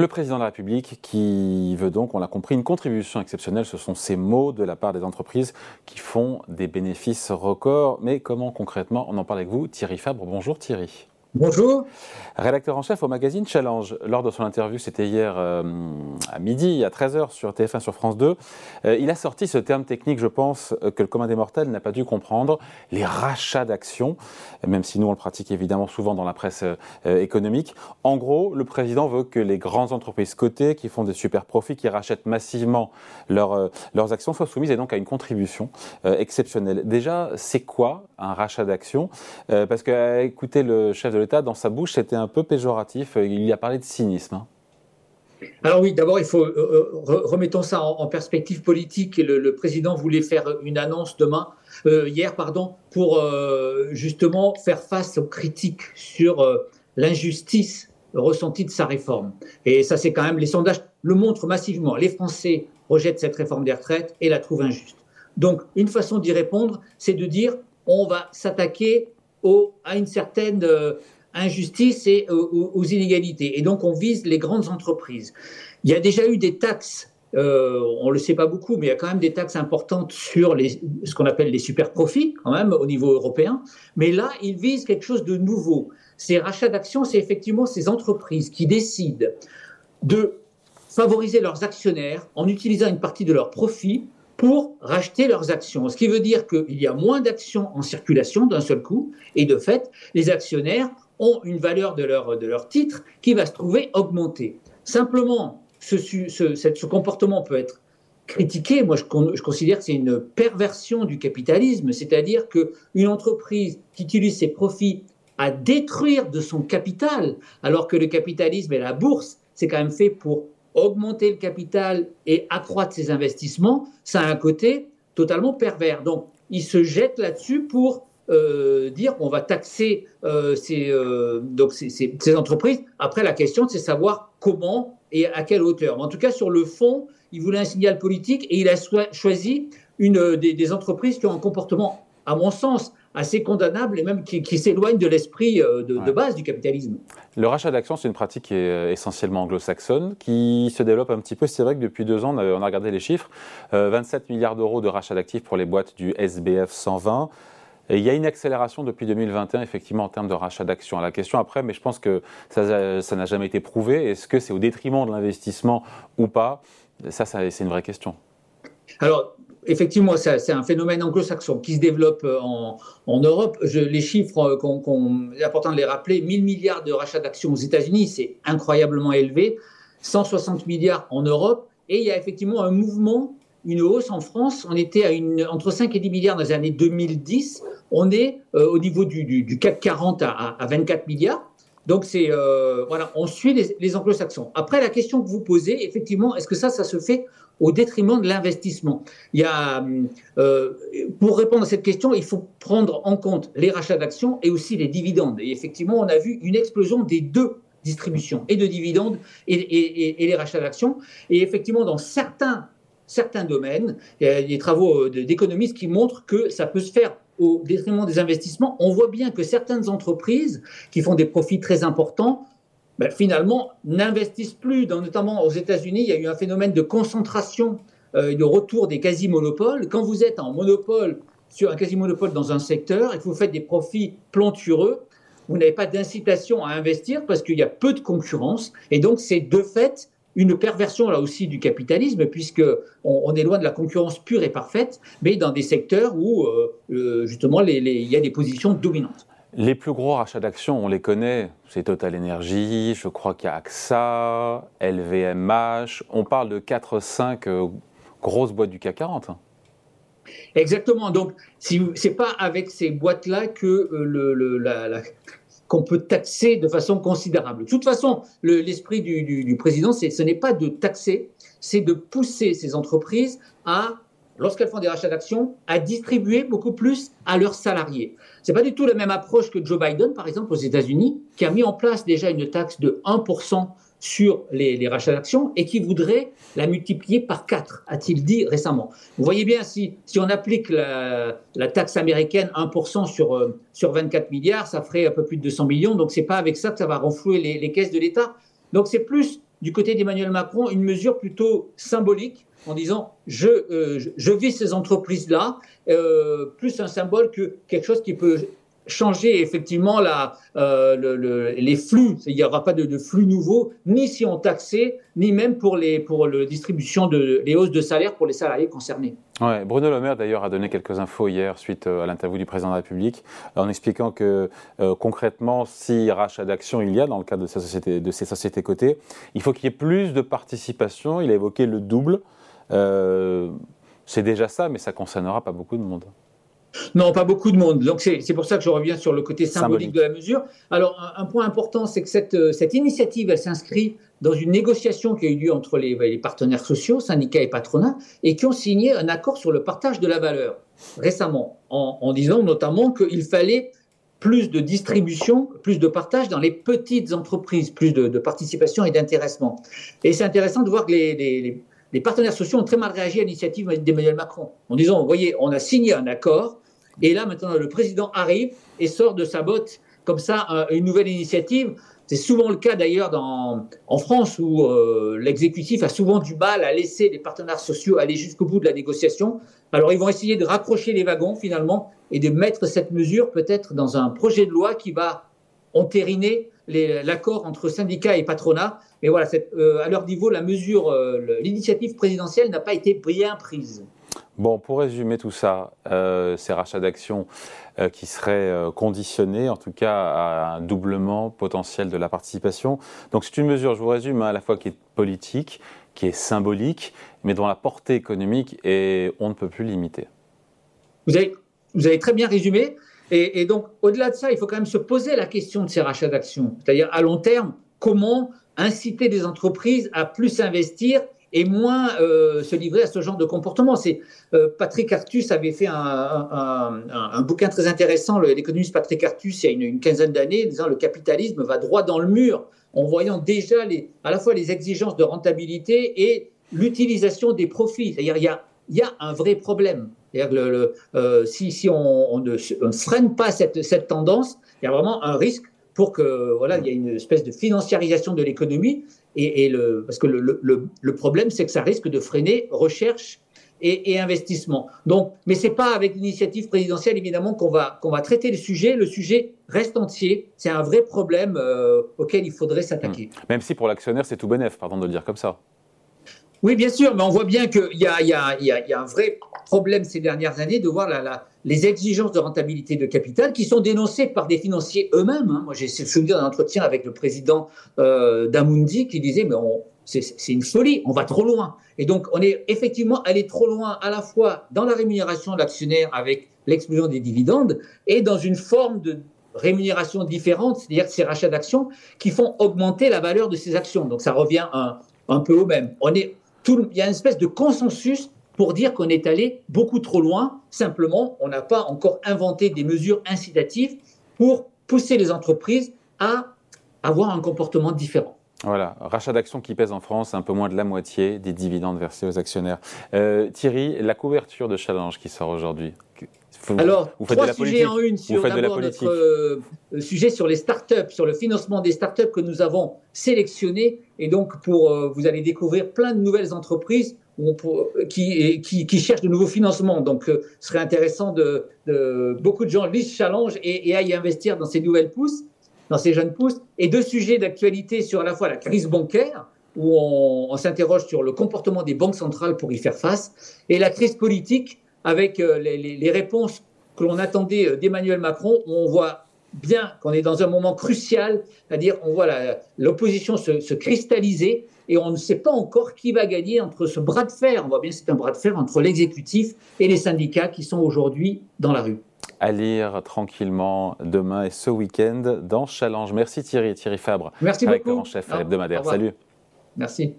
Le président de la République qui veut donc, on l'a compris, une contribution exceptionnelle, ce sont ces mots de la part des entreprises qui font des bénéfices records. Mais comment concrètement On en parle avec vous, Thierry Fabre. Bonjour Thierry. Bonjour. Rédacteur en chef au magazine Challenge. Lors de son interview, c'était hier euh, à midi, à 13h sur TF1 sur France 2, euh, il a sorti ce terme technique, je pense, euh, que le commun des mortels n'a pas dû comprendre, les rachats d'actions, même si nous on le pratique évidemment souvent dans la presse économique. En gros, le président veut que les grandes entreprises cotées qui font des super profits, qui rachètent massivement leurs actions, soient soumises et donc à une contribution exceptionnelle. Déjà, c'est quoi un rachat d'actions? Parce que, écoutez le chef de l'État, dans sa bouche, c'était un peu péjoratif. Il y a parlé de cynisme. Hein. Alors oui, d'abord, il faut euh, euh, ça en, perspective politique. Le, président voulait faire une annonce demain, euh, hier, pardon, pour justement faire face aux critiques sur l'injustice ressentie de sa réforme. Et ça, c'est quand même les sondages le montrent massivement. Les Français rejettent cette réforme des retraites et la trouvent injuste. Donc, une façon d'y répondre, c'est de dire on va s'attaquer à une certaine euh, injustice et aux, inégalités. Et donc, on vise les grandes entreprises. Il y a déjà eu des taxes, euh, on ne le sait pas beaucoup, mais il y a quand même des taxes importantes sur ce qu'on appelle les super profits, quand même, au niveau européen. Mais là, ils visent quelque chose de nouveau. Ces rachats d'actions, c'est effectivement ces entreprises qui décident de favoriser leurs actionnaires en utilisant une partie de leurs profits pour racheter leurs actions. Ce qui veut dire qu'il y a moins d'actions en circulation d'un seul coup, et de fait, les actionnaires ont une valeur de leur, de leur titre qui va se trouver augmentée. Simplement, ce, ce, comportement peut être critiqué. Moi, je, je considère que c'est une perversion du capitalisme, c'est-à-dire qu'une entreprise qui utilise ses profits à détruire de son capital, alors que le capitalisme et la bourse, c'est quand même fait pour augmenter le capital et accroître ses investissements, ça a un côté totalement pervers. Donc, il se jette là-dessus pour euh, dire qu'on va taxer euh, ces, euh, donc ces, entreprises. Après, la question, c'est savoir comment et à quelle hauteur. en tout cas, sur le fond, il voulait un signal politique et il a choisi une des entreprises qui ont un comportement, à mon sens, assez condamnable et même qui, s'éloigne de l'esprit euh, de, base du capitalisme. Le rachat d'actions, c'est une pratique qui est essentiellement anglo-saxonne, qui se développe un petit peu. C'est vrai que depuis deux ans, on a, regardé les chiffres, 27 euh, milliards d'euros de rachat d'actifs pour les boîtes du SBF 120. Et il y a une accélération depuis 2021, effectivement, en termes de rachat d'actions. La question après, mais je pense que ça n'a jamais été prouvé. Est-ce que c'est au détriment de l'investissement ou pas? Ça, ça c'est une vraie question. Alors, effectivement, c'est un phénomène anglo-saxon qui se développe euh, en, Europe. les chiffres, euh, qu'on, est important de les rappeler, 1000 milliards de rachats d'actions aux États-Unis, c'est incroyablement élevé, 160 milliards en Europe, et il y a effectivement un mouvement, une hausse en France. On était à entre 5 et 10 milliards dans les années 2010. On est euh, au niveau du, CAC 40 à, 24 milliards. Donc c'est voilà, on suit les, anglo-saxons. Après la question que vous posez, effectivement, est-ce que ça, ça se fait au détriment de l'investissement? Il y a, euh, pour répondre à cette question, il faut prendre en compte les rachats d'actions et aussi les dividendes. Et effectivement, on a vu une explosion des deux distributions, et de dividendes et, les rachats d'actions. Et effectivement, dans certains, certains domaines, il y a des travaux euh, d'économistes qui montrent que ça peut se faire au détriment des investissements. On voit bien que certaines entreprises qui font des profits très importants ben, finalement, n'investissent plus, notamment aux États-Unis, il y a eu un phénomène de concentration, euh, de retour des quasi-monopoles. Quand vous êtes en monopole, sur un quasi-monopole dans un secteur et que vous faites des profits plantureux, vous n'avez pas d'incitation à investir parce qu'il y a peu de concurrence. Et donc, c'est de fait une perversion là aussi du capitalisme, puisque on, est loin de la concurrence pure et parfaite, mais dans des secteurs où euh, euh, justement il y a des positions dominantes. Les plus gros rachats d'actions, on les connaît, c'est Total Energy, je crois qu'il y a AXA, LVMH, on parle de 4-5 euh, grosses boîtes du CAC 40. Exactement, donc ce n'est pas avec ces boîtes-là que euh, le, qu'on peut taxer de façon considérable. De toute façon, l'esprit du, du, président, ce n'est pas de taxer, c'est de pousser ces entreprises à lorsqu'elles font des rachats d'actions, à distribuer beaucoup plus à leurs salariés. Ce n'est pas du tout la même approche que Joe Biden, par exemple, aux États-Unis, qui a mis en place déjà une taxe de 1% sur les, rachats d'actions et qui voudrait la multiplier par 4, a-t-il dit récemment. Vous voyez bien, si, si on applique la, taxe américaine 1% sur, euh, sur 24 milliards, ça ferait un peu plus de 200 millions. Donc, ce n'est pas avec ça que ça va renflouer les, les caisses de l'État. Donc, c'est plus du côté d'Emmanuel Macron une mesure plutôt symbolique en disant je, euh, je, vis ces entreprises-là, euh, plus un symbole que quelque chose qui peut changer effectivement euh, le, les flux. Il n'y aura pas de, flux nouveaux, ni si on taxait, ni même pour les la distribution de hausses de salaire pour les salariés concernés. Bruno Le Maire d'ailleurs a donné quelques infos hier suite à l'interview du président de la République en expliquant que concrètement, si rachat d'actions il y a dans le cadre de ces sociétés, cotées, il faut qu'il y ait plus de participation. Il a évoqué le double. Euh, c'est déjà ça, mais ça concernera pas beaucoup de monde. Non, pas beaucoup de monde. Donc c'est pour ça que je reviens sur le côté symbolique, de la mesure. Alors un, point important, c'est que cette, euh, cette, initiative, elle s'inscrit dans une négociation qui a eu lieu entre les, les, partenaires sociaux, syndicats et patronats, et qui ont signé un accord sur le partage de la valeur récemment, en, en disant notamment qu'il fallait plus de distribution, plus de partage dans les petites entreprises, plus de, de participation et d'intéressement. Et c'est intéressant de voir que les, les, les partenaires sociaux ont très mal réagi à l'initiative d'Emmanuel Macron, en disant, vous voyez, on a signé un accord, et là maintenant le président arrive et sort de sa botte comme ça une nouvelle initiative. C'est souvent le cas d'ailleurs en France où euh, l'exécutif a souvent du mal à laisser les partenaires sociaux aller jusqu'au bout de la négociation. Alors ils vont essayer de raccrocher les wagons finalement et de mettre cette mesure peut-être dans un projet de loi qui va entériner l'accord entre syndicats et patronat. Mais voilà, euh, à leur niveau, la mesure, euh, l'initiative présidentielle n'a pas été bien prise. Bon, pour résumer tout ça, euh, ces rachats d'actions qui seraient conditionnés, en tout cas, à un doublement potentiel de la participation. Donc c'est une mesure, je vous résume, hein, à la fois qui est politique, qui est symbolique, mais dont la portée économique est on ne peut plus limiter. Vous avez, vous avez très bien résumé. Et, donc, au-delà de ça, il faut quand même se poser la question de ces rachats d'actions. C'est-à-dire, à long terme, comment inciter des entreprises à plus investir et moins euh, se livrer à ce genre de comportement? C'est euh, Patrick Artus avait fait un, bouquin très intéressant, l'économiste Patrick Artus, il y a une, quinzaine d'années, disant le capitalisme va droit dans le mur, en voyant déjà à la fois les exigences de rentabilité et l'utilisation des profits. C'est-à-dire il y a un vrai problème. Le, euh, si, on, ne, freine pas cette, tendance, il y a vraiment un risque pour que voilà, il y ait une espèce de financiarisation de l'économie. Et, parce que le, problème, c'est que ça risque de freiner recherche et, investissement. Donc, mais c'est pas avec l'initiative présidentielle évidemment qu'on va qu'on va traiter le sujet. Le sujet reste entier. C'est un vrai problème euh, auquel il faudrait s'attaquer. Mmh. Même si pour l'actionnaire c'est tout bénef, pardon de le dire comme ça. Oui, bien sûr, mais on voit bien qu'il y, a, un vrai problème ces dernières années de voir les exigences de rentabilité de capital qui sont dénoncées par des financiers eux-mêmes. Hein. Moi, j'ai souvenir d'un entretien avec le président euh, d'Amundi qui disait, mais c'est une folie, on va trop loin. Et donc, on est effectivement allé trop loin à la fois dans la rémunération de l'actionnaire avec l'explosion des dividendes et dans une forme de rémunération différente, c'est-à-dire ces rachats d'actions qui font augmenter la valeur de ces actions. Donc, ça revient un, un peu au même. On est, il y a une espèce de consensus pour dire qu'on est allé beaucoup trop loin. Simplement, on n'a pas encore inventé des mesures incitatives pour pousser les entreprises à avoir un comportement différent. Voilà, rachat d'actions qui pèse en France un peu moins de la moitié des dividendes versés aux actionnaires. Euh, Thierry, la couverture de Challenge qui sort aujourd'hui. Alors, trois sujets en une sur d'abord notre euh, sujet sur les startups, sur le financement des startups que nous avons sélectionné. Et donc, pour euh, vous allez découvrir plein de nouvelles entreprises qui, qui, cherchent de nouveaux financements. Donc, ce serait intéressant de, beaucoup de gens lisent Challenge et, et aillent investir dans ces nouvelles pousses dans ces jeunes pousses, et deux sujets d'actualité sur à la fois la crise bancaire, où on, s'interroge sur le comportement des banques centrales pour y faire face, et la crise politique, avec euh, les, réponses que l'on attendait euh, d'Emmanuel Macron, on voit bien qu'on est dans un moment crucial, c'est-à-dire on voit l'opposition se, cristalliser et on ne sait pas encore qui va gagner entre ce bras de fer. On voit bien que c'est un bras de fer entre l'exécutif et les syndicats qui sont aujourd'hui dans la rue à lire tranquillement demain et ce week-end dans Challenge. Merci Thierry, Thierry Fabre, Merci avec le chef hebdomadaire. Salut. Merci.